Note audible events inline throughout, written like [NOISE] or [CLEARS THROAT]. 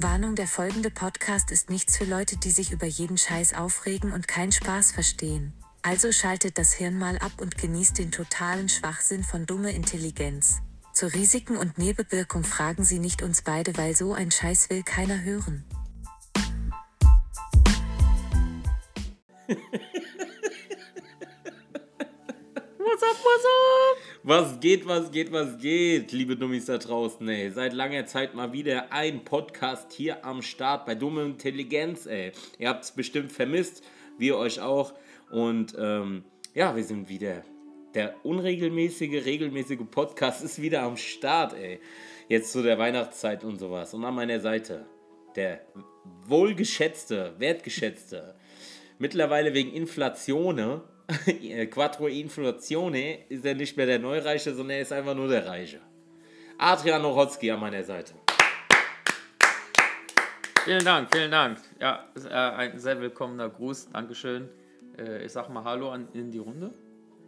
Warnung, der folgende Podcast ist nichts für Leute, die sich über jeden Scheiß aufregen und keinen Spaß verstehen. Also schaltet das Hirn mal ab und genießt den totalen Schwachsinn von dumme Intelligenz. Zu Risiken und Nebenwirkung fragen Sie nicht uns beide, weil so ein Scheiß will keiner hören. What's up, what's up? Was geht, was geht, was geht, liebe Dummies da draußen, ey. Seit langer Zeit mal wieder ein Podcast hier am Start bei Dumme Intelligenz, ey. Ihr habt es bestimmt vermisst, wir euch auch. Und ähm, ja, wir sind wieder. Der unregelmäßige, regelmäßige Podcast ist wieder am Start, ey. Jetzt zu der Weihnachtszeit und sowas. Und an meiner Seite der wohlgeschätzte, wertgeschätzte, mittlerweile wegen Inflation, [LAUGHS] Quattro Inflatione, ist er nicht mehr der Neureiche, sondern er ist einfach nur der Reiche. Adrian Nochotzki an meiner Seite. Vielen Dank, vielen Dank. Ja, äh, ein sehr willkommener Gruß. Dankeschön. Äh, ich sag mal Hallo an, in die Runde.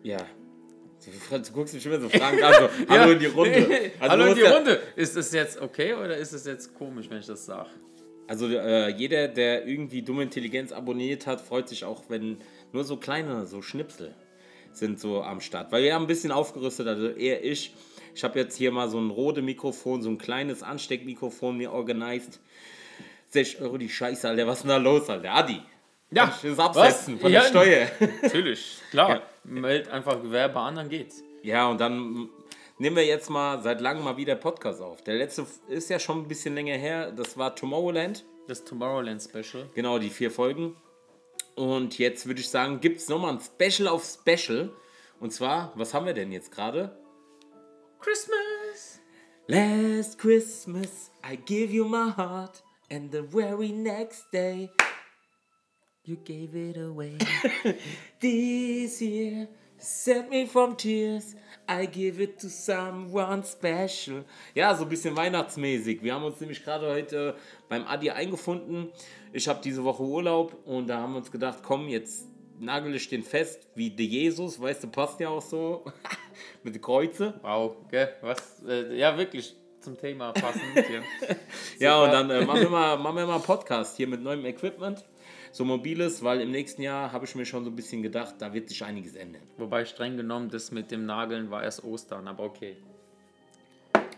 Ja. Du guckst mich schon wieder so fragend an. So, [LAUGHS] Hallo ja. in die Runde. [LAUGHS] Also Hallo in die Runde. Ist es jetzt okay oder ist es jetzt komisch, wenn ich das sage? Also äh, jeder, der irgendwie dumme Intelligenz abonniert hat, freut sich auch, wenn nur so kleine, so Schnipsel sind so am Start. Weil wir haben ein bisschen aufgerüstet, also eher ich. Ich habe jetzt hier mal so ein rote Mikrofon, so ein kleines Ansteckmikrofon mir organisiert. 6 Euro die Scheiße, Alter. Was ist denn da los, Alter? Adi. Ja. Kann ich das absetzen Was? von Ja, der Steuer. [LAUGHS] Natürlich, klar. Ja. Meld einfach Gewerbe an, dann geht's. Ja, und dann nehmen wir jetzt mal seit langem mal wieder Podcast auf. Der letzte ist ja schon ein bisschen länger her. Das war Tomorrowland. Das Tomorrowland Special. Genau, die vier Folgen. Und jetzt würde ich sagen, gibt es nochmal ein Special auf Special. Und zwar, was haben wir denn jetzt gerade? Christmas! Last Christmas I give you my heart and the very next day you gave it away. [LAUGHS] This year set me from tears. I give it to someone special. Ja, so ein bisschen weihnachtsmäßig. Wir haben uns nämlich gerade heute beim Adi eingefunden. Ich habe diese Woche Urlaub und da haben wir uns gedacht, komm, jetzt nagel ich den fest, wie der Jesus, weißt du, passt ja auch so [LAUGHS] mit den Kreuze. Wow, gell? Was? Äh, ja, wirklich zum Thema passend. hier. [LAUGHS] Ja, und dann äh, machen, wir mal, machen wir mal einen Podcast hier mit neuem Equipment, so mobiles, weil im nächsten Jahr habe ich mir schon so ein bisschen gedacht, da wird sich einiges ändern. Wobei streng genommen, das mit dem Nageln war erst Ostern, aber okay.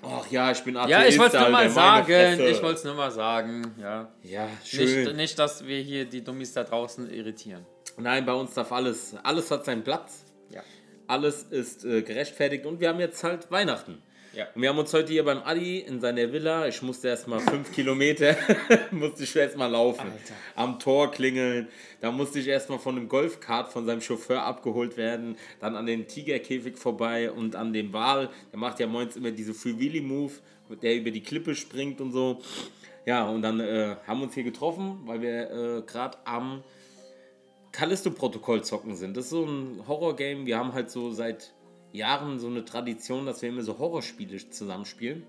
Ach ja, ich bin Atheist, Ja, ich wollte es nur mal sagen. Ich wollte es nur mal sagen. Ja. Ja, schön. Nicht, nicht, dass wir hier die Dummies da draußen irritieren. Nein, bei uns darf alles, alles hat seinen Platz. Ja. Alles ist äh, gerechtfertigt und wir haben jetzt halt Weihnachten. Ja. Und wir haben uns heute hier beim Adi in seiner Villa, ich musste erstmal fünf [LAUGHS] Kilometer, [LAUGHS] musste ich erstmal laufen. Alter. Am Tor klingeln. Da musste ich erstmal von einem Golfkart von seinem Chauffeur abgeholt werden. Dann an den Tigerkäfig vorbei und an dem Wal. Der macht ja morgens immer diese Free Willy Move, der über die Klippe springt und so. Ja, und dann äh, haben wir uns hier getroffen, weil wir äh, gerade am Callisto-Protokoll zocken sind. Das ist so ein Horror-Game. Wir haben halt so seit Jahren so eine Tradition, dass wir immer so Horrorspiele zusammenspielen.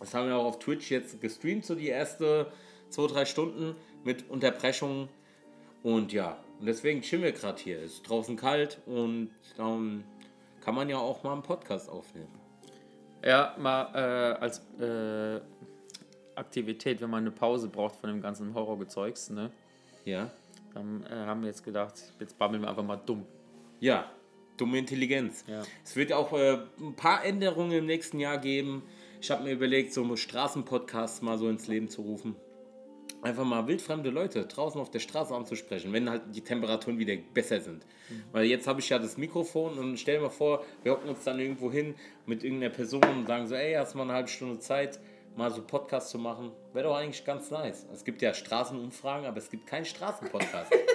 Das haben wir auch auf Twitch jetzt gestreamt, so die erste zwei, drei Stunden mit Unterbrechungen. Und ja, und deswegen chillen wir gerade hier. Es ist draußen kalt und dann kann man ja auch mal einen Podcast aufnehmen. Ja, mal äh, als äh, Aktivität, wenn man eine Pause braucht von dem ganzen Horrorgezeugs, ne? Ja? Dann äh, haben wir jetzt gedacht, jetzt babbeln wir einfach mal dumm. Ja, dumme Intelligenz. Ja. Es wird auch äh, ein paar Änderungen im nächsten Jahr geben. Ich habe mir überlegt, so Straßenpodcasts mal so ins Leben zu rufen. Einfach mal wildfremde Leute draußen auf der Straße anzusprechen, wenn halt die Temperaturen wieder besser sind. Weil jetzt habe ich ja das Mikrofon und stell dir mal vor, wir hocken uns dann irgendwo hin mit irgendeiner Person und sagen so, ey, hast mal eine halbe Stunde Zeit, mal so Podcast zu machen? Wäre doch eigentlich ganz nice. Es gibt ja Straßenumfragen, aber es gibt keinen Straßenpodcast. [LAUGHS]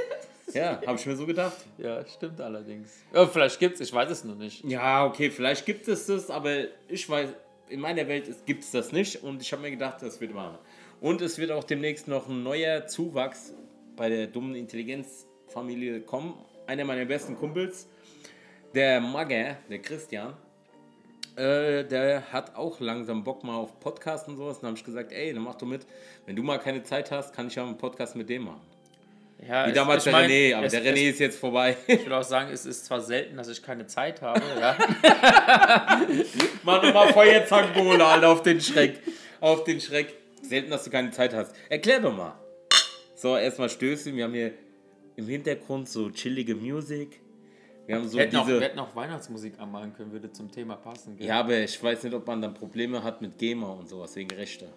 ja, habe ich mir so gedacht. Ja, stimmt allerdings. Ja, vielleicht gibt's, ich weiß es noch nicht. Ja, okay, vielleicht gibt es das, aber ich weiß, in meiner Welt gibt es das nicht und ich habe mir gedacht, das wird machen. Und es wird auch demnächst noch ein neuer Zuwachs bei der dummen Intelligenzfamilie kommen. Einer meiner besten Kumpels, der Magger, der Christian, äh, der hat auch langsam Bock mal auf Podcasts und sowas. Dann habe ich gesagt, ey, dann mach du mit. Wenn du mal keine Zeit hast, kann ich ja einen Podcast mit dem machen. Ja, Wie damals der mein, René, aber es- der René es- ist jetzt vorbei. Ich will auch sagen, es ist zwar selten, dass ich keine Zeit habe, [LAUGHS] ja. Mach nochmal Feuerzangenbowle, Alter, auf den Schreck. Auf den Schreck. Selten, dass du keine Zeit hast. Erklär doch mal. So, erstmal Stößchen. Wir haben hier im Hintergrund so chillige Musik. Wir haben so wir, hätten auch, wir diese. hätten auch Weihnachtsmusik anmachen können, würde zum Thema passen. gell? Ja, aber ich weiß nicht, ob man dann Probleme hat mit GEMA und sowas wegen Rechte.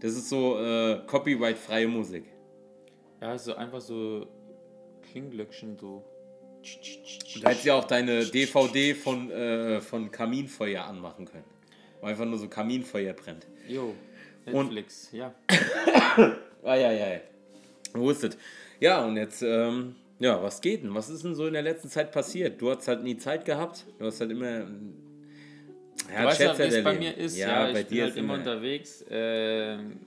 Das ist so äh, copyright-freie Musik. Ja, so einfach so Klingglöckchen so. Du hättest ja auch deine DVD von, äh, von Kaminfeuer anmachen können. Wo einfach nur so Kaminfeuer brennt. Jo, Netflix, ja. Ah, ja, ja. Wo ist es? Ja, und jetzt, ähm, ja, was geht denn? Was ist denn so in der letzten Zeit passiert? Du hast halt nie Zeit gehabt. Du hast halt immer. Ja, Du weißt ja, wie es bei mir ist. Ja, Ja, bei ich bin dir halt ist immer immer. unterwegs. ähm,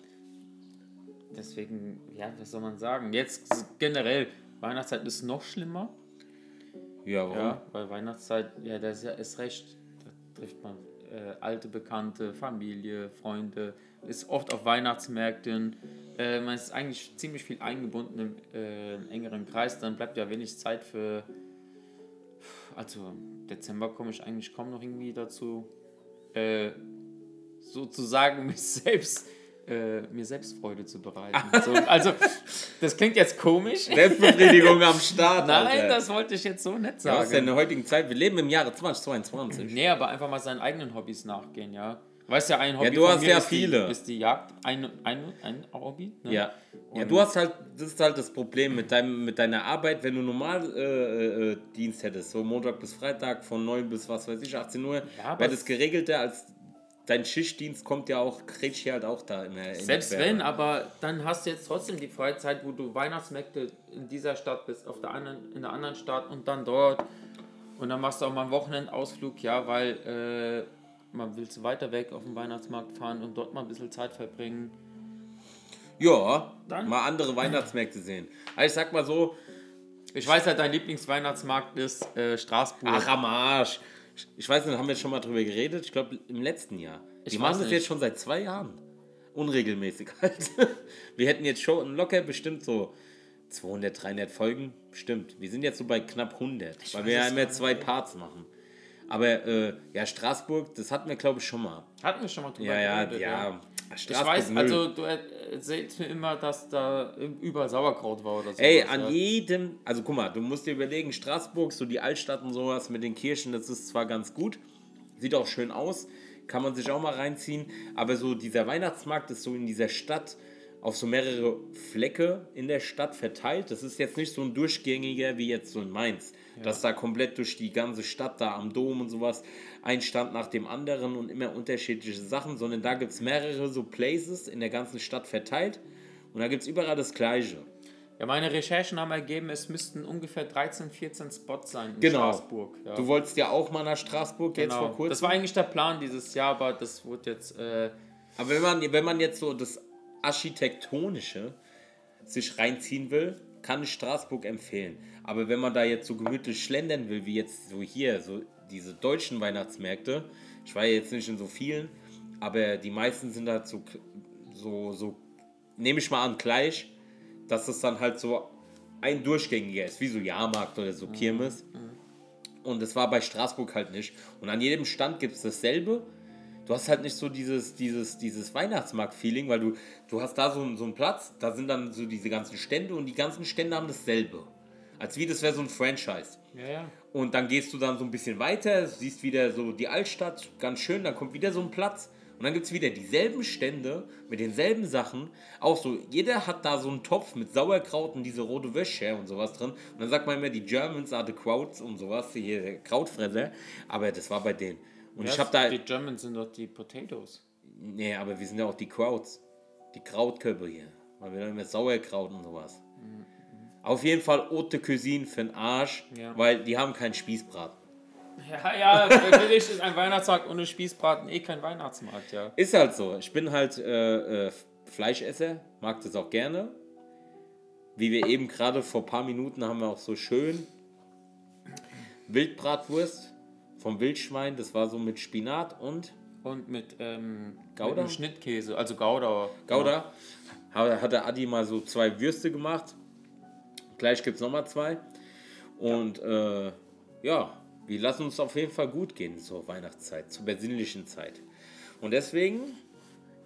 deswegen, ja, was soll man sagen? Jetzt generell, Weihnachtszeit ist noch schlimmer. Ja, warum? Ja, weil Weihnachtszeit, ja, das ist ja ist recht. Da trifft man äh, alte Bekannte, Familie, Freunde, ist oft auf Weihnachtsmärkten. Äh, man ist eigentlich ziemlich viel eingebunden im äh, engeren Kreis, dann bleibt ja wenig Zeit für. Also, im Dezember komme ich eigentlich kaum noch irgendwie dazu, äh, sozusagen [LAUGHS] mich selbst. Äh, mir selbst Freude zu bereiten. [LAUGHS] So, also, das klingt jetzt komisch. Selbstbefriedigung am Start. [LAUGHS] Nein, Alter. das wollte ich jetzt so nicht Ja, sagen. denn in der heutigen Zeit? Wir leben im Jahre 2022. Nee, aber einfach mal seinen eigenen Hobbys nachgehen, ja. Weißt ja, ein Hobby du von hast ja ist viele. Die, ist die Jagd ein, ein, ein Hobby. Ne? Ja. Ja, du hast halt, das ist halt das Problem mit, deinem, mit deiner Arbeit, wenn du normal äh, äh, Dienst hättest, so Montag bis Freitag von 9 bis was weiß ich, 18 Uhr, aber wäre das geregelter als dein Schichtdienst kommt ja auch, kriegst halt auch da in Selbst der wenn, aber dann hast du jetzt trotzdem die Freizeit, wo du Weihnachtsmärkte in dieser Stadt bist, auf der anderen, in der anderen Stadt und dann dort. Und dann machst du auch mal einen Wochenendausflug, ja, weil äh, man will zu weiter weg auf den Weihnachtsmarkt fahren und dort mal ein bisschen Zeit verbringen. Ja, Dann- mal andere Weihnachtsmärkte sehen. Also ich sag mal so, Ich weiß ja, dein Lieblingsweihnachtsmarkt ist äh, Straßburg. ach am Arsch. Ich weiß nicht, haben wir schon mal drüber geredet? Ich glaube im letzten Jahr. Ich Die machen das jetzt schon seit zwei Jahren. Unregelmäßig [LAUGHS] halt. Wir hätten jetzt schon locker bestimmt so 200, 300 Folgen. Stimmt. Wir sind jetzt so bei knapp 100, weil weiß wir ja immer zwei Parts machen. Aber äh, ja, Straßburg, das hatten wir glaube ich schon mal. Hatten wir schon mal drüber Ja, ja, geredet, ja. Ich weiß, Müll. also du erzählst mir immer, dass da überall Sauerkraut war oder so. Ey, an jedem, also guck mal, du musst dir überlegen, Straßburg, so die Altstadt und sowas mit den Kirchen, das ist zwar ganz gut, sieht auch schön aus, kann man sich auch mal reinziehen, aber so dieser Weihnachtsmarkt ist so in dieser Stadt auf so mehrere Flecke in der Stadt verteilt. Das ist jetzt nicht so ein durchgängiger wie jetzt so in Mainz, dass da komplett durch die ganze Stadt, da am Dom und sowas, ein Stand nach dem anderen und immer unterschiedliche Sachen, sondern da gibt es mehrere so Places in der ganzen Stadt verteilt und da gibt es überall das Gleiche. Ja, meine Recherchen haben ergeben, es müssten ungefähr 13, 14 Spots sein in Genau. Straßburg. Ja. Du wolltest ja auch mal nach Straßburg jetzt genau. vor kurzem. Das war eigentlich der Plan dieses Jahr, aber das wurde jetzt. Äh, Aber wenn man, wenn man jetzt so das Architektonische sich reinziehen will, kann ich Straßburg empfehlen. Aber wenn man da jetzt so gemütlich schlendern will, wie jetzt so hier, so diese deutschen Weihnachtsmärkte, ich war ja jetzt nicht in so vielen, aber die meisten sind halt so, so, so nehme ich mal an, gleich, dass es dann halt so ein durchgängiger ist, wie so Jahrmarkt oder so Kirmes. Und das war bei Straßburg halt nicht. Und an jedem Stand gibt es dasselbe. Du hast halt nicht so dieses, dieses, dieses Weihnachtsmarkt-Feeling, weil du, du hast da so, einen- so einen Platz, da sind dann so diese ganzen Stände und die ganzen Stände haben dasselbe. Als wie das wäre so ein Franchise. Ja, ja. Und dann gehst du dann so ein bisschen weiter, siehst wieder so die Altstadt, ganz schön, dann kommt wieder so ein Platz. Und dann gibt es wieder dieselben Stände mit denselben Sachen. Auch so, jeder hat da so einen Topf mit Sauerkraut und diese rote Wäsche und sowas drin. Und dann sagt man immer, die Germans are the Krauts und sowas, hier Krautfresser. Aber das war bei denen. Und ich habe da. Die Germans sind doch die Potatoes. Nee, aber wir sind ja auch die Krauts. Die Krautköpfe hier. Weil wir haben immer Sauerkraut und sowas. Auf jeden Fall Haute Cuisine für den Arsch, Ja. weil die haben keinen Spießbraten. Ja, ja, für dich ist ein Weihnachtsmarkt ohne Spießbraten eh kein Weihnachtsmarkt, ja. Ist halt so. Ich bin halt äh, äh, Fleischesser, mag das auch gerne. Wie wir eben gerade vor ein paar Minuten haben wir auch so schön Wildbratwurst vom Wildschwein. Das war so mit Spinat und Und mit, ähm, Gouda? mit Schnittkäse, also Gouda. Gouda. Hat, hat der Adi mal so zwei Würste gemacht. Gleich gibt es nochmal zwei. Und äh, ja, wir lassen uns auf jeden Fall gut gehen zur Weihnachtszeit, zur besinnlichen Zeit. Und deswegen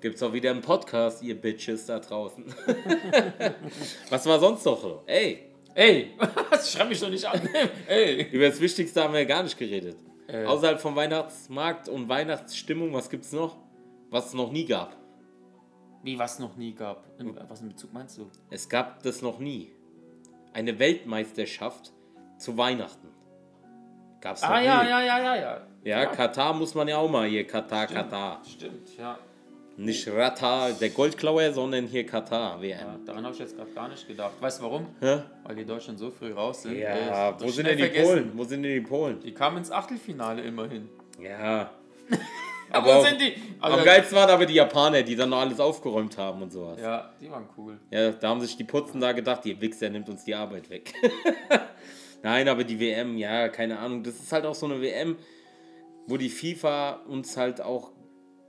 Gibt's auch wieder einen Podcast, ihr Bitches da draußen. [LAUGHS] Was war sonst noch so? Ey, Ey, [LAUGHS] schreib mich doch nicht an. [LAUGHS] Ey. über das Wichtigste haben wir ja gar nicht geredet. Außerhalb vom Weihnachtsmarkt und Weihnachtsstimmung, was gibt's noch? Was es noch nie gab. Wie was noch nie gab. Was in Bezug meinst du? Es gab das noch nie. Eine Weltmeisterschaft zu Weihnachten. Gab's Ah ja, ja, ja, ja, ja. Ja, Katar muss man ja auch mal hier. Katar, Katar. Stimmt, ja. Nicht Rata, der Goldklauer, sondern hier Katar, WM. ja. Daran habe ich jetzt gerade gar nicht gedacht. Weißt du warum? Hä? Weil die Deutschen so früh raus sind. Ja, wo sind denn die vergessen. Polen? Wo sind denn die Polen? Die kamen ins Achtelfinale immerhin. Ja. [LAUGHS] [LAUGHS] Aber Aber wo sind die? am Also, geilsten waren aber die Japaner, die dann noch alles aufgeräumt haben und sowas. ja, die waren cool. Ja, da haben sich die Putzen da gedacht, ihr Wichser nimmt uns die Arbeit weg. [LAUGHS] Nein, aber die WM, ja, keine Ahnung. Das ist halt auch so eine WM, wo die FIFA uns halt auch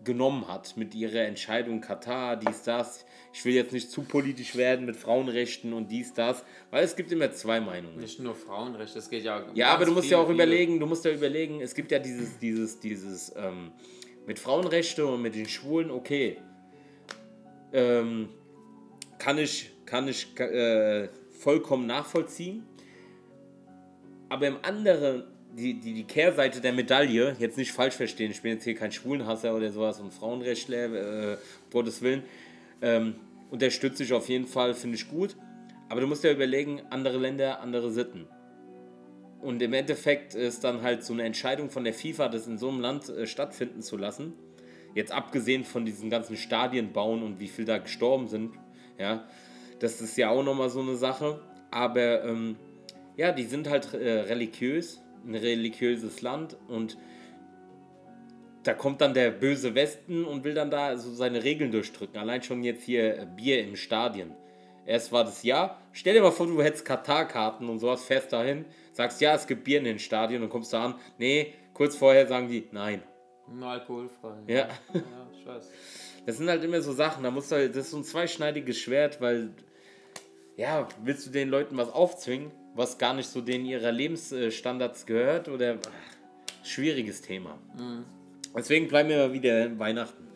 genommen hat mit ihrer Entscheidung Katar, dies, das. Ich will jetzt nicht zu politisch werden mit Frauenrechten und dies, das, weil es gibt immer zwei Meinungen. Nicht nur Frauenrecht, das geht ja. um Ja, aber du musst ja auch viele- überlegen, du musst ja überlegen, es gibt ja dieses, dieses, dieses, ähm, mit Frauenrechte und mit den Schwulen, okay. Ähm, kann ich, kann ich äh, vollkommen nachvollziehen. Aber im anderen, die, die, die Kehrseite der Medaille, jetzt nicht falsch verstehen, ich bin jetzt hier kein Schwulenhasser oder sowas und Frauenrechtler, äh, Gottes Willen, ähm, unterstütze ich auf jeden Fall, finde ich gut. Aber du musst ja überlegen, andere Länder, andere Sitten. Und im Endeffekt ist dann halt so eine Entscheidung von der FIFA, das in so einem Land äh, stattfinden zu lassen. Jetzt abgesehen von diesen ganzen Stadien bauen und wie viel da gestorben sind, ja, das ist ja auch nochmal so eine Sache. Aber ähm, ja, die sind halt äh, religiös, ein religiöses Land und da kommt dann der böse Westen und will dann da so seine Regeln durchdrücken. Allein schon jetzt hier äh, Bier im Stadion. Erst war das ja. Stell dir mal vor, du hättest Katar-Karten und sowas, fährst dahin, sagst ja, es gibt Bier in den Stadien und kommst da an. Nee, kurz vorher sagen die, nein. Nur alkoholfrei. Ja. ja, [LAUGHS] ich weiß. Das sind halt immer so Sachen, da musst du halt, das ist so ein zweischneidiges Schwert, weil, ja, willst du den Leuten was aufzwingen, was gar nicht so denen ihrer Lebensstandards gehört oder, ach, schwieriges Thema. Deswegen bleiben wir mal wieder Weihnachten.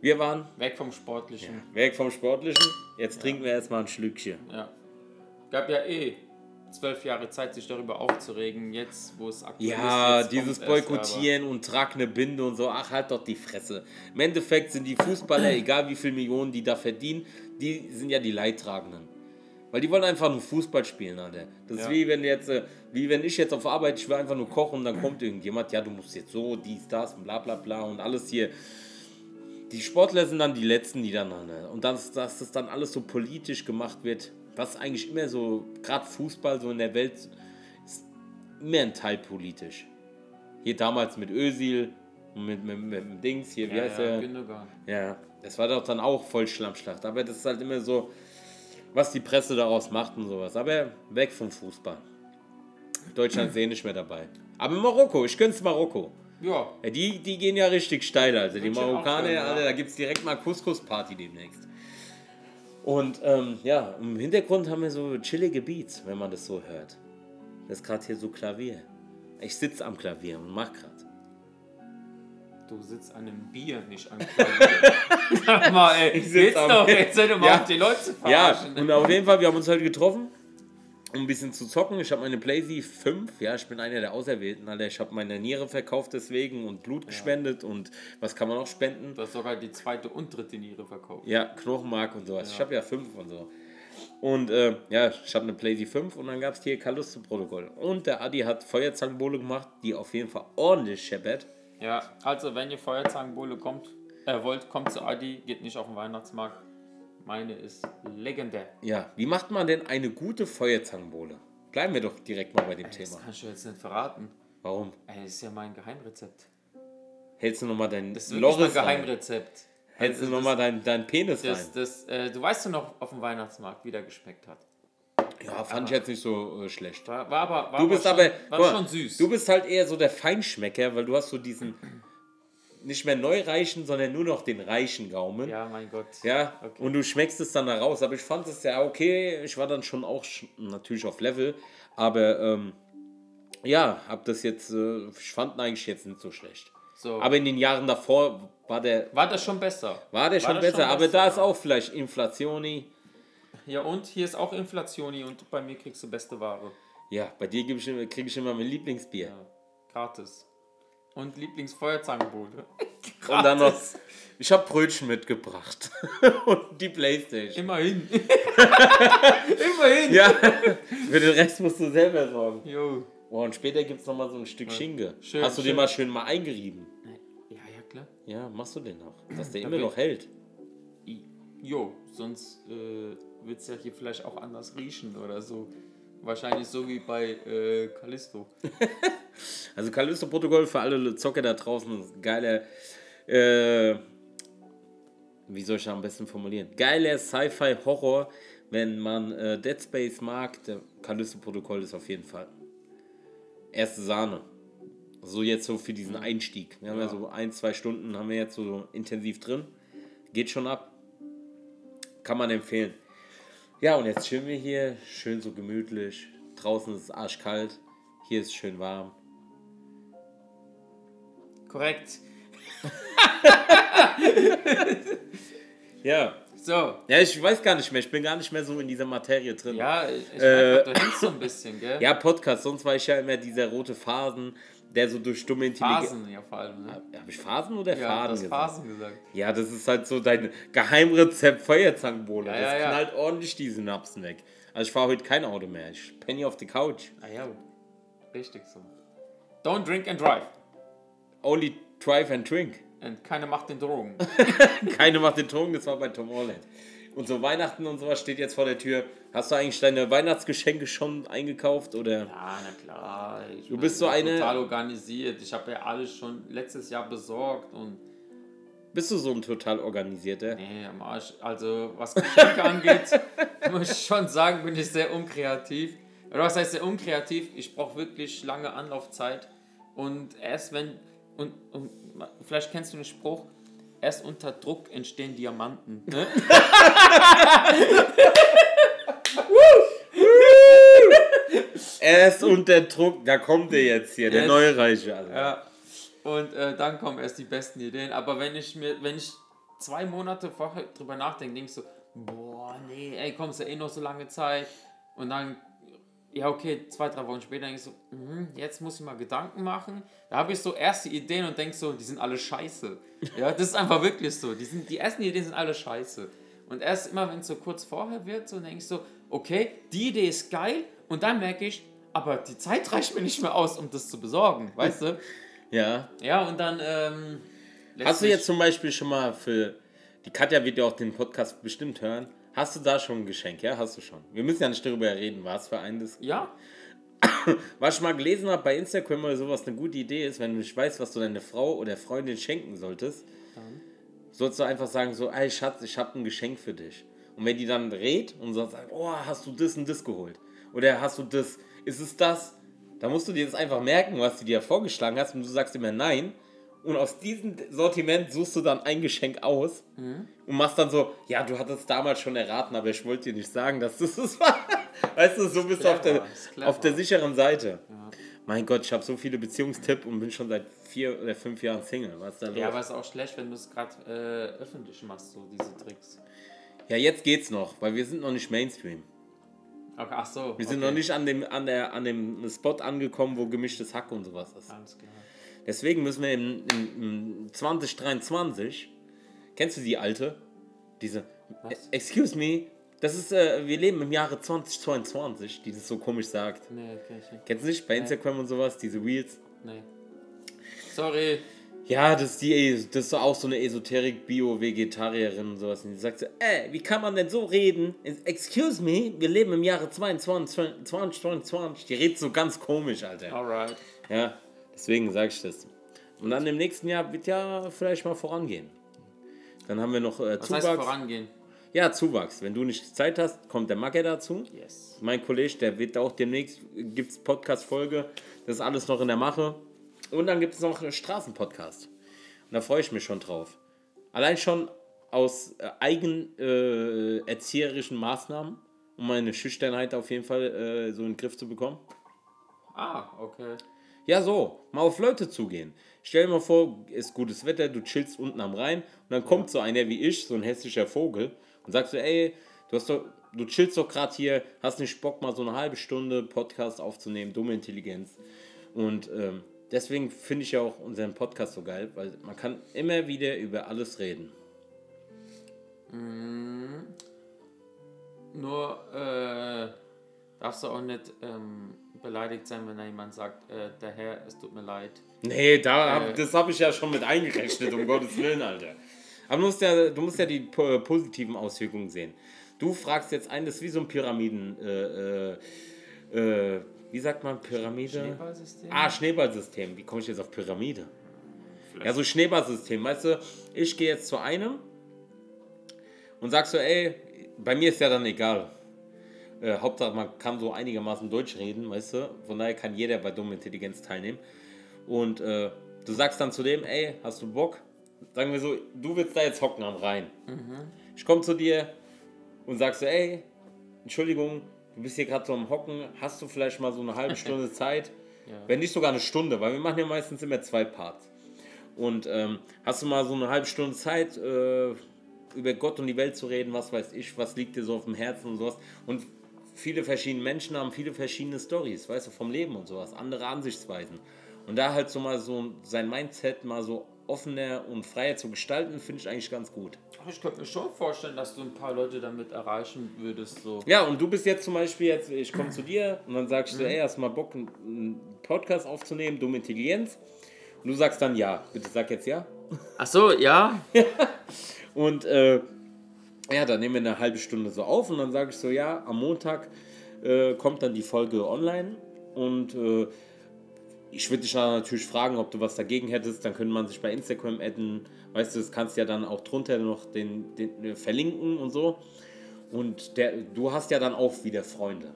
Wir waren Weg vom Sportlichen. weg vom Sportlichen, jetzt trinken wir erstmal ein Schlückchen. Ja. Gab ja eh zwölf Jahre Zeit, sich darüber aufzuregen. Jetzt, wo es aktuell Ja, ist. jetzt dieses Boykottieren und trag eine Binde und so, ach halt doch die Fresse. Im Endeffekt sind die Fußballer, [CLEARS THROAT] egal wie viel Millionen die da verdienen, die sind ja die Leidtragenden. Weil die wollen einfach nur Fußball spielen, Alter. Das ist Ja. wie wenn jetzt, äh, wie wenn ich jetzt auf Arbeit, ich will einfach nur kochen und dann kommt irgendjemand, ja, du musst jetzt so, dies, das und bla bla bla und alles hier. Die Sportler sind dann die Letzten, die dann, ne? und dass, dass das dann alles so politisch gemacht wird, was eigentlich immer so, gerade Fußball so in der Welt, ist immer ein Teil politisch. Hier damals mit Özil und mit, mit, mit, dem Dings hier, wie Ja, heißt ja, der? Gündogan. Ja, das war doch dann auch voll Schlammschlacht. Aber das ist halt immer so, was die Presse daraus macht und sowas. Aber weg vom Fußball. Deutschland sehe nicht mehr dabei. Aber Marokko, ich gönn's Marokko. Ja, Ja, die, die gehen ja richtig steil, also die ich Marokkaner, ja. Da gibt es direkt mal Couscous-Party demnächst. Und ähm, ja, im Hintergrund haben wir so chillige Beats, wenn man das so hört. Das ist gerade hier so Klavier. Ich sitze am Klavier und mach gerade. du sitzt an einem Bier, nicht am Klavier. [LAUGHS] Sag mal, ey, sitz geht's am- doch, jetzt doch mal Ja. auf die Leute zu Ja, verarschen. und auf jeden Fall, wir haben uns heute getroffen, um ein bisschen zu zocken. Ich habe meine PlayStation 5, ja, ich bin einer der Auserwählten, Alter. Ich habe meine Niere verkauft deswegen und Blut gespendet und was kann man noch spenden? Du hast sogar die zweite und dritte Niere verkauft. Ja, Knochenmark und sowas. Ich habe ja fünf und so. Und äh, ja, ich habe eine PlayStation 5 und dann gab es hier Callisto-Protokoll. Und der Adi hat Feuerzangenbowle gemacht, die auf jeden Fall ordentlich scheppert. Ja, also wenn ihr Feuerzangenbowle kommt, äh, wollt, kommt zu Adi, geht nicht auf den Weihnachtsmarkt. Meine ist legendär. Ja, wie macht man denn eine gute Feuerzangenbowle? Bleiben wir doch direkt mal bei dem Das Thema. kannst du jetzt nicht verraten. Warum? Ey, das ist ja mein Geheimrezept. Hältst du nochmal dein Das ist wirklich mein? Geheimrezept. Hältst du Also nochmal dein, dein Penis das, rein? das, äh, du weißt du noch auf dem Weihnachtsmarkt, wie der geschmeckt hat. Ja, fand ich jetzt nicht so äh, schlecht. War, war aber, war Du bist aber, aber, schon, war guck mal, schon süß. Du bist halt eher so der Feinschmecker, weil du hast so diesen nicht mehr neu reichen, sondern nur noch den reichen Gaumen. ja, mein Gott. Ja, Okay. und du schmeckst es dann da raus. Aber ich fand es ja okay. Ich war dann schon auch natürlich auf Level. Aber ähm, ja, hab das jetzt, äh, ich fand eigentlich jetzt nicht so schlecht. So. Aber in den Jahren davor war der, war das schon besser? war der schon das besser. aber da ist auch vielleicht Inflationi. Ja, und hier ist auch Inflation und bei mir kriegst du beste Ware. Ja, bei dir geb ich immer- krieg ich immer mein Lieblingsbier. Ja, gratis. Und Lieblingsfeuerzangenbode. [LAUGHS] Und dann noch, ich habe Brötchen mitgebracht. [LAUGHS] Und die Playstation. Immerhin. [LAUGHS] Immerhin. Ja, für den Rest musst du selber sorgen. Jo. Oh, und später gibt es nochmal so ein Stück Schinke. Schön, Hast du den schön. mal schön mal eingerieben? Ja, ja, klar. Ja, machst du den noch. Dass der Da immer noch hält. Jo, sonst äh, wird es ja hier vielleicht auch anders riechen oder so. Wahrscheinlich so wie bei äh, Callisto. [LAUGHS] Also Callisto-Protokoll für alle Zocker da draußen ist ein geiler, äh, wie soll ich das am besten formulieren? Geiler Sci-Fi-Horror, wenn man äh, Dead Space mag, der Callisto-Protokoll ist auf jeden Fall. Erste Sahne. So jetzt so für diesen Einstieg. Wir haben ja. Ja. so ein, zwei Stunden haben wir jetzt so intensiv drin. Geht schon ab. Kann man empfehlen. Ja, und jetzt chillen wir hier, schön so gemütlich. Draußen ist es arschkalt, hier ist es schön warm. Korrekt. Ja. So. Ja, ich weiß gar nicht mehr, ich bin gar nicht mehr so in dieser Materie drin. Ja, ich, ich Äh, merke, du hängst so ein bisschen, gell? Ja, Podcast, sonst war ich ja immer dieser rote Phasen, der so durch dumme Intelligenz. Phasen, ja, vor allem. Ne? Habe ich Phasen oder Ja, Faden gesagt? Phasen gesagt. Ja, das ist halt so dein Geheimrezept Feuerzangenbowle. Ja, das ja, ja. knallt ordentlich die Synapsen weg. Also ich fahre heute kein Auto mehr. Ich penne auf die Couch. Ah ja, richtig so. Don't drink and drive. Only drive and drink. Und keiner macht den Drogen. [LAUGHS] Keine macht den Ton, das war bei Tom Holland. Und so Weihnachten und sowas steht jetzt vor der Tür. Hast du eigentlich deine Weihnachtsgeschenke schon eingekauft oder? Ja, na klar. Ich Du bist so bin eine- Total organisiert. Ich habe ja alles schon letztes Jahr besorgt und. Bist du so ein total organisierter? Nee, am Arsch. Also, was Geschenke angeht, [LAUGHS] muss ich schon sagen, bin ich sehr unkreativ. Oder was heißt sehr unkreativ? Ich brauche wirklich lange Anlaufzeit. Und erst wenn. Und, und vielleicht kennst du den Spruch. Erst unter Druck entstehen Diamanten. Ne? [LAUGHS] Erst unter Druck, da kommt der jetzt hier, der Yes. neue Reiche. Also. Ja. Und äh, dann kommen erst die besten Ideen. Aber wenn ich mir, wenn ich zwei Monate vorher drüber nachdenke, denke ich so, boah, nee, ey, komm, ist ja eh noch so lange Zeit. Und dann, ja, okay, zwei, drei Wochen später denke ich so, mhm, jetzt muss ich mal Gedanken machen. Da habe ich so erste Ideen und denke so, die sind alle scheiße. [LAUGHS] Ja, das ist einfach wirklich so. Die, sind, die ersten Ideen sind alle scheiße. Und erst immer, wenn es so kurz vorher wird, so denke ich so, okay, die Idee ist geil. Und dann merke ich, aber die Zeit [LAUGHS] reicht mir nicht mehr aus, um das zu besorgen, weißt du? [LAUGHS] Ja. Ja, und dann. Ähm, Hast du jetzt zum Beispiel schon mal für. Die Katja wird ja auch den Podcast bestimmt hören. Hast du da schon ein Geschenk? Ja, hast du schon. Wir müssen ja nicht darüber reden, was für ein das. Ja, [COUGHS] Was ich mal gelesen habe bei Instagram oder sowas, eine gute Idee ist, wenn du nicht weißt, was du deiner Frau oder Freundin schenken solltest, sollst du einfach sagen: so, ey Schatz, ich habe ein Geschenk für dich. Und wenn die dann redet und so sagt, oh, hast du das und das geholt? Oder hast du das, ist es das? Da musst du dir das einfach merken, was du dir vorgeschlagen hast und du sagst immer nein. Und aus diesem Sortiment suchst du dann ein Geschenk aus und machst dann so, ja, du hattest damals schon erraten, aber ich wollte dir nicht sagen, dass das [LAUGHS] es war. Weißt du, so bist du auf der, auf der sicheren Seite. Mein Gott, ich habe so viele Beziehungstipps und bin schon seit vier oder fünf Jahren Single. Was ist da los? ja, aber es ist auch schlecht, wenn du es gerade äh, öffentlich machst, so diese Tricks. ja, jetzt geht's noch, weil wir sind noch nicht Mainstream. Okay, ach so. Wir sind okay. noch nicht an dem, an, der, an dem Spot angekommen, wo gemischtes Hack und sowas ist. Alles klar. Deswegen müssen wir im, im, im 2023, kennst du die alte? Diese, Was? excuse me, das ist, äh, wir leben im Jahre 2022, die das so komisch sagt. Nee, kenn ich nicht. Kennst du nicht bei Instagram und sowas, diese Reels? Nee. Sorry. Ja, das ist, die, das ist auch so eine Esoterik-Bio-Vegetarierin und sowas. Und die sagt so, ey, wie kann man denn so reden? Excuse me, wir leben im Jahre 22, 2022. Die redet so ganz komisch, Alter. Alright. Ja, deswegen sage ich das. Und dann im nächsten Jahr wird ja vielleicht mal vorangehen. Dann haben wir noch äh, Was Zuwachs. heißt vorangehen? Ja, Zuwachs. Wenn du nicht Zeit hast, kommt der Macke dazu. Yes. Mein Kollege, der wird auch demnächst, gibt es Podcast-Folge. Das ist alles noch in der Mache. Und dann gibt es noch einen Straßenpodcast. Und da freue ich mich schon drauf. Allein schon aus äh, eigen äh, erzieherischen Maßnahmen, um meine Schüchternheit auf jeden Fall äh, so in den Griff zu bekommen. Ah, okay. Ja, so, mal auf Leute zugehen. Stell dir mal vor, ist gutes Wetter, du chillst unten am Rhein und dann kommt so einer wie ich, so ein hässlicher Vogel, und sagst so, ey, du hast doch, du chillst doch gerade hier, hast nicht Bock, mal so eine halbe Stunde Podcast aufzunehmen, dumme Intelligenz. Und ähm, deswegen finde ich ja auch unseren Podcast so geil, weil man kann immer wieder über alles reden. Nur äh, darfst du auch nicht ähm, beleidigt sein, wenn da jemand sagt, äh, der Herr, es tut mir leid. Nee, da, hab- Äh. das habe ich ja schon mit eingerechnet, um [LAUGHS] Gottes Willen, Alter. Aber du musst ja, du musst ja die po positiven Auswirkungen sehen. Du fragst jetzt einen, das ist wie so ein Pyramiden, äh, äh, äh, wie sagt man Pyramide? Schneeballsystem? Ah, Schneeballsystem. Wie komme ich jetzt auf Pyramide? Ja, so Schneeballsystem. Weißt du, ich gehe jetzt zu einem und sag so, ey, bei mir ist ja dann egal. Äh, Hauptsache, man kann so einigermaßen Deutsch reden, weißt du? Von daher kann jeder bei Dumme Intelligenz teilnehmen. Und äh, du sagst dann zu dem, ey, hast du Bock? Sagen wir so, du willst da jetzt hocken am Rhein. Ich komme zu dir und sag so, ey, Entschuldigung, du bist hier gerade so am Hocken, hast du vielleicht mal so eine halbe [LAUGHS] Stunde Zeit? Wenn nicht sogar eine Stunde, weil wir machen ja meistens immer zwei Parts. Und ähm, hast du mal so eine halbe Stunde Zeit, äh, über Gott und die Welt zu reden, was weiß ich, was liegt dir so auf dem Herzen und sowas. Und viele verschiedene Menschen haben viele verschiedene Stories, weißt du, vom Leben und sowas, andere Ansichtsweisen. Und da halt so mal so sein Mindset mal so offener und freier zu gestalten, finde ich eigentlich ganz gut. Ich könnte mir schon vorstellen, dass du ein paar Leute damit erreichen würdest. So. Ja, und du bist jetzt zum Beispiel jetzt, ich komme zu dir und dann sagst du, ey, hast du mal Bock, einen- einen Podcast aufzunehmen, dumme Intelligenz? Und du sagst dann ja. Bitte sag jetzt ja. Ach so, ja. [LAUGHS] Und äh, ja, dann nehmen wir eine halbe Stunde so auf und dann sage ich so, ja, am Montag äh, kommt dann die Folge online und äh, ich würde dich dann natürlich fragen, ob du was dagegen hättest, dann könnte man sich bei Instagram adden, weißt du, das kannst ja dann auch drunter noch den, den äh, verlinken und so. Und der, du hast ja dann auch wieder Freunde.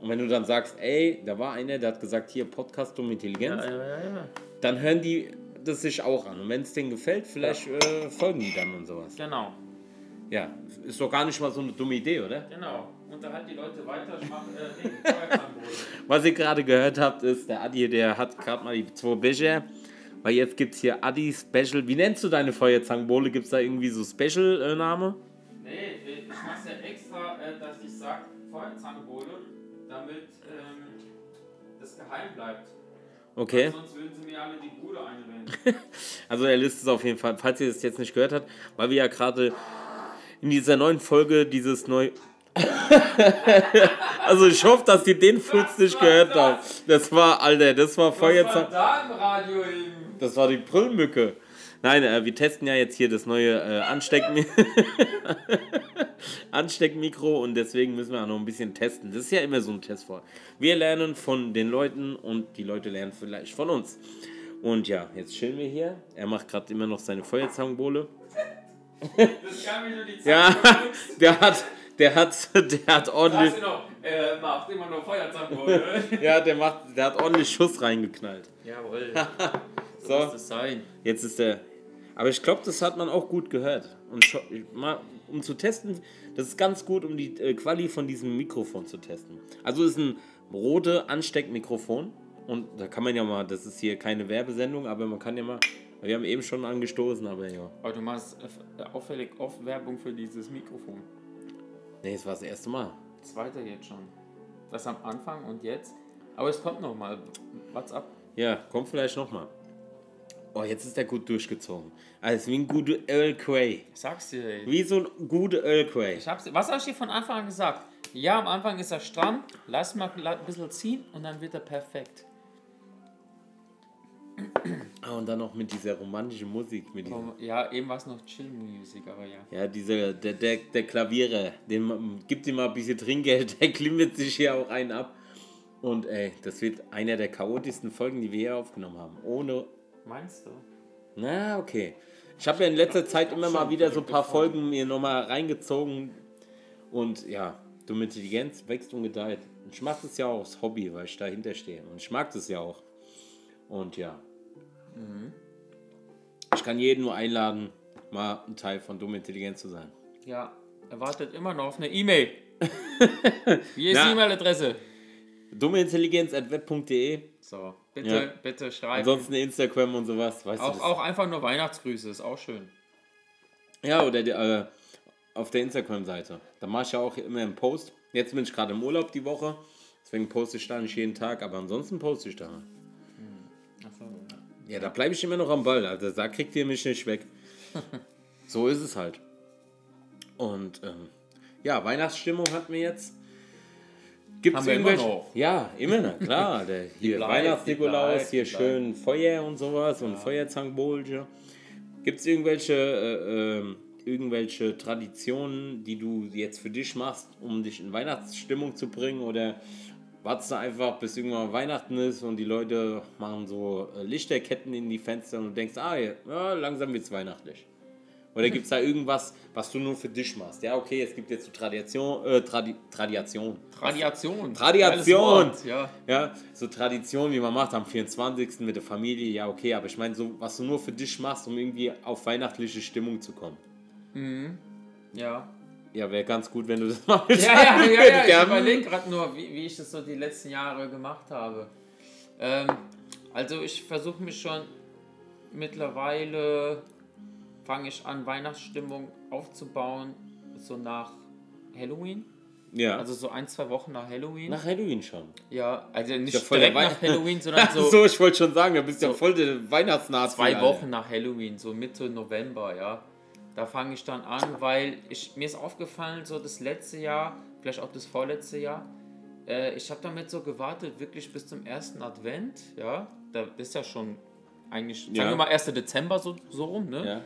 Und wenn du dann sagst, ey, da war einer, der hat gesagt, hier Podcast um Intelligenz, Ja, ja, ja. dann hören die das sich auch an. Und wenn es denen gefällt, vielleicht äh, folgen die dann und sowas. Genau. Ja, ist doch gar nicht mal so eine dumme Idee, oder? Genau. Unterhalt die Leute weiter. [LAUGHS] Ich mache äh. Was ihr gerade gehört habt, ist, der Adi, der hat gerade mal die zwei Becher. Weil jetzt gibt es hier Adi Special. Wie nennst du deine Feuerzangenbowle? Gibt es da irgendwie so Special-Name? Nee, äh, ich mache ja extra, äh, dass ich sage Feuerzangenbowle, damit ähm, das geheim bleibt. Okay. Sonst würden sie mir alle die Bude einrennen. [LAUGHS] Also er listet es auf jeden Fall, falls ihr es jetzt nicht gehört habt, weil wir ja gerade in dieser neuen Folge dieses neu. [LAUGHS] also ich hoffe, dass ihr den Furz nicht gehört habt. Das war, Alter, das war eben? Das war die Brüllmücke. Nein, äh, wir testen ja jetzt hier das neue äh, Ansteckmi [LAUGHS] Ansteckmikro und deswegen müssen wir auch noch ein bisschen testen. Das ist ja immer so ein Test vor. Wir lernen von den Leuten und die Leute lernen vielleicht von uns. Und ja, jetzt chillen wir hier. Er macht gerade immer noch seine Feuerzangenbowle. Das kann mir nur die Zeit Ja, [LAUGHS] der hat, der hat, der hat ordentlich, Weißt du noch, äh, macht immer nur Feuerzangenbowle. [LAUGHS] ja, der macht, der hat ordentlich Schuss reingeknallt. Jawohl. [LAUGHS] So. Muss das sein. Jetzt ist der. Aber ich glaube, das hat man auch gut gehört. Und mal, um zu testen, das ist ganz gut, um die äh, Quali von diesem Mikrofon zu testen. Also es ist ein rote Ansteckmikrofon. Und da kann man ja mal, das ist hier keine Werbesendung, aber man kann ja mal. Wir haben eben schon angestoßen, aber ja. Aber du machst äh, auffällig oft Werbung für dieses Mikrofon. Nee, es war das erste Mal. Zweiter jetzt schon. Das am Anfang und jetzt. Aber es kommt noch mal. What's up? Ja, kommt vielleicht nochmal. Oh, jetzt ist der gut durchgezogen. Also wie ein guter Earl Grey. Ich sag's dir, ey. Wie so ein guter Earl Grey. Ich hab's, was habe ich dir von Anfang an gesagt? Ja, am Anfang ist er stramm, lass mal ein bisschen ziehen und dann wird er perfekt. Ah, und dann noch mit dieser romantischen Musik. Mit diesem Ja, eben war es noch Chill-Music, aber ja. Ja, dieser, der, der, der Klavierer, den man- gibt ihm mal ein bisschen Trinkgeld, [LAUGHS] der klimmert sich hier auch einen ab. Und ey, das wird einer der chaotischsten Folgen, die wir hier aufgenommen haben. Ohne. Meinst du? Na, okay. Ich habe ja in letzter Zeit immer mal wieder so ein paar Folgen mir nochmal reingezogen. Und ja, dumme Intelligenz wächst und gedeiht. Und ich mache das ja auch als Hobby, weil ich dahinter stehe. Und ich mag das ja auch. Und ja. Ich kann jeden nur einladen, mal ein Teil von dumme Intelligenz zu sein. Ja, er wartet immer noch auf eine E-Mail. [LAUGHS] Wie ist die E-Mail-Adresse? Dummeintelligenz.web.de So. bitte, Ja. bitte schreiben. Ansonsten Instagram und sowas, weißt du. auch, das- auch einfach nur Weihnachtsgrüße, ist auch schön. Ja, oder die, äh, auf der Instagram-Seite. Da mache ich ja auch immer einen Post. Jetzt bin ich gerade im Urlaub die Woche. Deswegen poste ich da nicht jeden Tag, aber ansonsten poste ich da. Ja. Ja, da bleibe ich immer noch am Ball. Also da kriegt ihr mich nicht weg. [LAUGHS] so ist es halt. Und ähm, ja, Weihnachtsstimmung hatten wir jetzt. Gibt es wir immer irgendwelche? noch. Ja, immer noch, klar. [LAUGHS] Der, hier Weihnachtsnikolaus, hier schön Feuer und sowas und Feuerzangenbowlchen. Gibt es irgendwelche, äh, ähm, irgendwelche Traditionen, die du jetzt für dich machst, um dich in Weihnachtsstimmung zu bringen? Oder wartest du einfach, bis irgendwann Weihnachten ist und die Leute machen so äh, Lichterketten in die Fenster und du denkst, ah, ja, langsam wird es weihnachtlich? Oder gibt es da irgendwas, was du nur für dich machst? Ja, okay, es gibt jetzt so Tradition, äh, Tradi Tradition. Tradition. Tradition. Ja. Ja, so Tradition, wie man macht am 24. mit der Familie, ja, okay, aber ich meine, so, was du nur für dich machst, um irgendwie auf weihnachtliche Stimmung zu kommen. Ja. Ja, wäre ganz gut, wenn du das [LAUGHS] mal Ja, ja, ja, ja, Wir ich überlege gerade nur, wie, wie ich das so die letzten Jahre gemacht habe. Ähm, also ich versuche mich schon mittlerweile, fange ich an, Weihnachtsstimmung aufzubauen, so nach Halloween. Ja, Also so ein, zwei Wochen nach Halloween. nach Halloween schon. ja, also nicht ja direkt nach Weihn- Halloween, sondern [LAUGHS] So, so ich wollte schon sagen, du bist ja So voll der Weihnachtsnazi. zwei Alter. Wochen nach Halloween, so Mitte November, ja. Da fange ich dann an, weil ich, mir ist aufgefallen, so das letzte Jahr, vielleicht auch das vorletzte Jahr, äh, ich habe damit so gewartet, wirklich bis zum ersten Advent, ja. Da ist ja schon eigentlich, sagen Ja. wir mal 1. Dezember so, so rum, ne? Ja.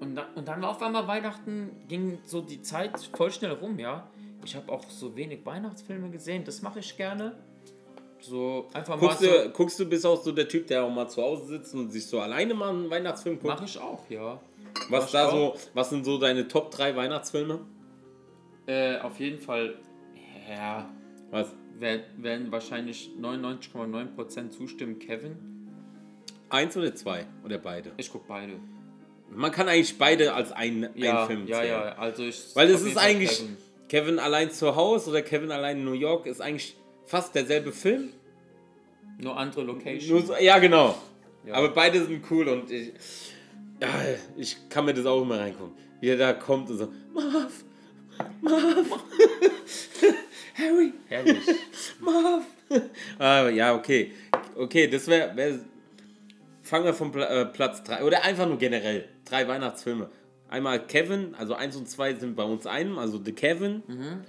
Und, dann, und dann war auf einmal Weihnachten, ging so die Zeit voll schnell rum, ja. Ich habe auch so wenig Weihnachtsfilme gesehen, das mache ich gerne. So einfach Guckst, mal so, du, guckst du, bist auch so der Typ, der auch mal zu Hause sitzt und sich so alleine mal einen Weihnachtsfilm guckt? mache ich auch, ja. Was da so, was sind so deine Top 3 Weihnachtsfilme? Äh, auf jeden Fall, ja, Was? werden, wahrscheinlich 99,9% zustimmen. Kevin, Eins oder zwei? Oder beide? ich gucke beide. Man kann eigentlich beide als ein, Ja, ein Film ja, zählen. ja, also ich. Weil es ist eigentlich Kevin. Kevin. allein zu Hause oder Kevin allein in New York ist eigentlich fast derselbe Film. Nur andere Location. Nur so, ja, genau. Ja. Aber beide sind cool und ich, ja, ich kann mir das auch immer reingucken. Wie er da kommt und so, Marv, Marv, [LAUGHS] Harry, Herrlich. [LAUGHS] Marv. [LAUGHS] ah, ja, okay. Okay, das wäre. Wär, fangen wir von Pla äh, Platz 3. Oder einfach nur generell. Drei Weihnachtsfilme. Einmal Kevin, also 1 und 2 sind bei uns einem, also The Kevin,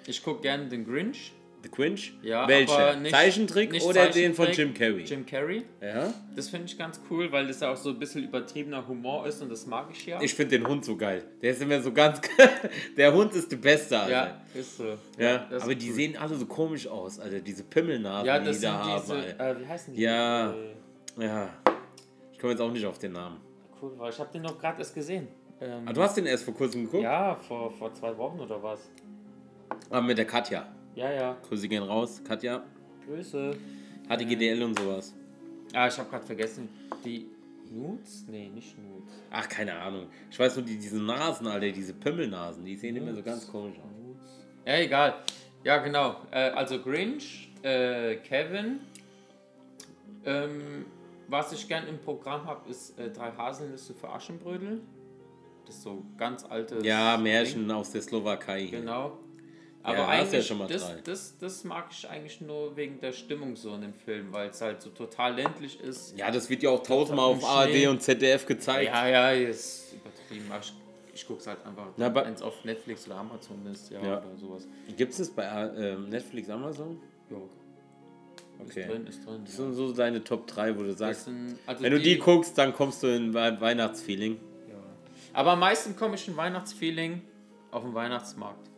Ich gucke gerne den Grinch. The Grinch. Ja, Welcher? aber nicht, Zeichentrick nicht oder den von Zeichentrick. Jim Carrey? Jim Carrey. Ja. Das finde ich ganz cool, weil das ja auch so ein bisschen übertriebener Humor ist und das mag ich ja. Ich finde den Hund so geil. Der ist immer so ganz. [LAUGHS] der Hund ist der Beste, Alter. ja, ist so. Ja, ist aber die cool. sehen alle so komisch aus, Alter. Diese Pimmelnasen, Ja, die das die sind da haben, diese. Alter. Äh, wie heißen die? Ja. Äh, Ja. Ich komme jetzt auch nicht auf den Namen. cool, weil ich habe den noch gerade erst gesehen. Ähm, Ah, du hast den erst vor kurzem geguckt? ja, vor, vor zwei Wochen oder was? Ah, mit der Katja. Ja, ja. Grüße gehen raus. Katja. Grüße. HDGDL und sowas. Ah, ich habe gerade vergessen. Die Nudes? Nee, nicht Nudes. Ach, keine Ahnung. Ich weiß nur, die, diese Nasen, Alter, diese Pimmelnasen, die sehen immer so ganz komisch aus. Nudes. Ja, egal. Ja, genau. Äh, also Grinch, äh, Kevin. Ähm, was ich gern im Programm habe, ist äh, drei Haselnüsse für Aschenbrödel. Das ist so ganz altes. Ja, Ding. Märchen aus der Slowakei. Genau. Aber Ja, hast ja eigentlich, schon mal das, das, das mag ich eigentlich nur wegen der Stimmung so in dem Film, weil es halt so total ländlich ist. Ja, das wird ja auch tausendmal auf. ARD und ZDF gezeigt. Ja, ja, ist übertrieben. Aber ich, ich gucke es halt einfach, wenn es auf Netflix oder Amazon ist, ja, Ja. oder sowas. Gibt es das bei äh, Netflix, Amazon? Ja, Okay. ist drin, ist drin. Das Ja. sind so deine Top 3, wo du sagst, sind, also wenn du die guckst, dann kommst du in We Weihnachtsfeeling. ja. Aber am meisten komme ich in Weihnachtsfeeling auf dem Weihnachtsmarkt.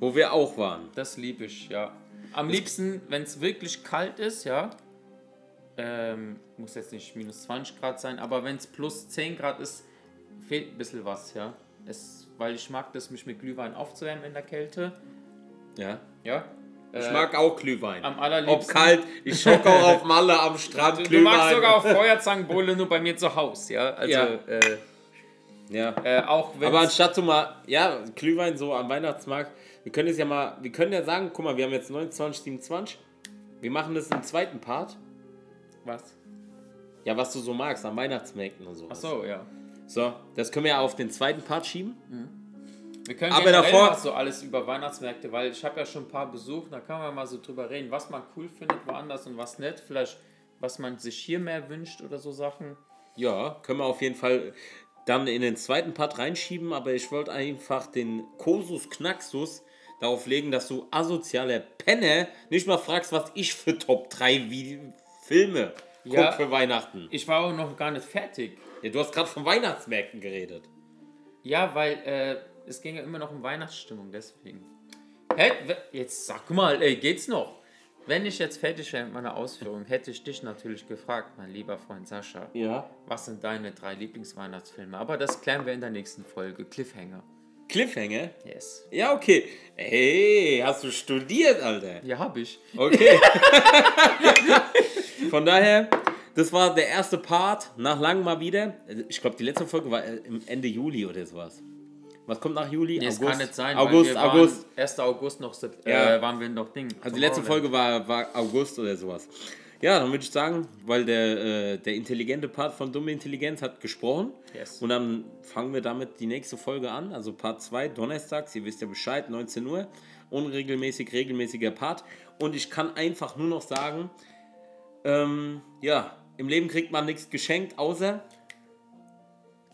Wo wir auch waren. Das liebe ich, ja. Am liebsten, wenn es wirklich kalt ist, ja. Ähm, muss jetzt nicht minus 20 Grad sein, aber wenn es plus 10 Grad ist, fehlt ein bisschen was, ja. Es, weil ich mag das, mich mit Glühwein aufzuwärmen in der Kälte. Ja. Ja. Ich Äh, mag auch Glühwein. am Ob allerliebsten. kalt, ich schocke auch auf Malle am [LAUGHS] Strand Du, du Glühwein. magst sogar auch [LAUGHS] Feuerzangenbowle nur bei mir zu Hause, ja. Also, Ja. Äh, ja. äh, auch. Aber anstatt so mal, ja, Glühwein so am Weihnachtsmarkt, wir können es ja mal, wir können ja sagen, guck mal, wir haben jetzt 29, 27, wir machen das im zweiten Part Was? Ja, was du so magst an Weihnachtsmärkten und so. Ach so, ja. So, das können wir ja auf den zweiten Part schieben. Wir können Aber davor- so alles über Weihnachtsmärkte, weil ich habe ja schon ein paar besucht, da kann man mal so drüber reden, was man cool findet woanders und was nicht. Vielleicht, was man sich hier mehr wünscht oder so Sachen. Ja, können wir auf jeden Fall dann in den zweiten Part reinschieben, aber ich wollte einfach den Kosus Knaxus darauf legen, dass du asoziale Penne nicht mal fragst, was ich für Top 3 wie Filme guck Ja. für Weihnachten. Ich war auch noch gar nicht fertig. Ja, du hast gerade von Weihnachtsmärkten geredet. Ja, weil äh, es ging ja immer noch um Weihnachtsstimmung, deswegen. Hä? Jetzt sag mal, ey, geht's noch? Wenn ich jetzt fertig wäre mit meiner Ausführung, hätte ich dich natürlich gefragt, mein lieber Freund Sascha. Ja. Was sind deine drei Lieblingsweihnachtsfilme? Aber das klären wir in der nächsten Folge. Cliffhanger. Cliffhanger? Yes. Ja, okay. Hey, hast du studiert, Alter? Ja, hab ich. Okay. [LAUGHS] Von daher, das war der erste Part, nach langem mal wieder. Ich glaube, die letzte Folge war äh, im Ende Juli oder sowas. Was kommt nach Juli? Nee, es kann nicht sein, August, August. 1. August noch, Sep- Ja. äh, waren wir noch Ding. Also die letzte Folge war, war August oder sowas. Ja, dann würde ich sagen, weil der, äh, der intelligente Part von Dumme Intelligenz hat gesprochen. Yes. Und dann fangen wir damit die nächste Folge an. Also Part 2, donnerstags, ihr wisst ja Bescheid, 19 Uhr. Unregelmäßig, regelmäßiger Part. Und ich kann einfach nur noch sagen, ähm, ja, im Leben kriegt man nichts geschenkt, außer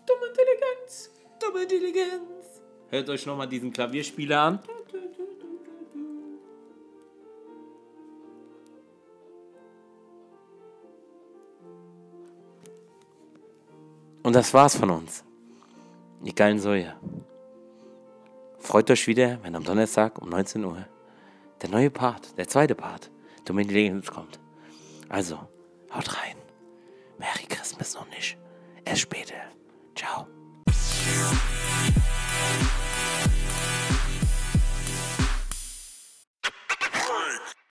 Dumme Intelligenz. Dumme Intelligenz. Hört euch nochmal diesen Klavierspieler an. Und das war's von uns. Die geilen Soja. Freut euch wieder, wenn am Donnerstag um 19 Uhr der neue Part, der zweite Part, Dominion Legends kommt. Also, haut rein. Merry Christmas noch nicht. Erst später. Ciao.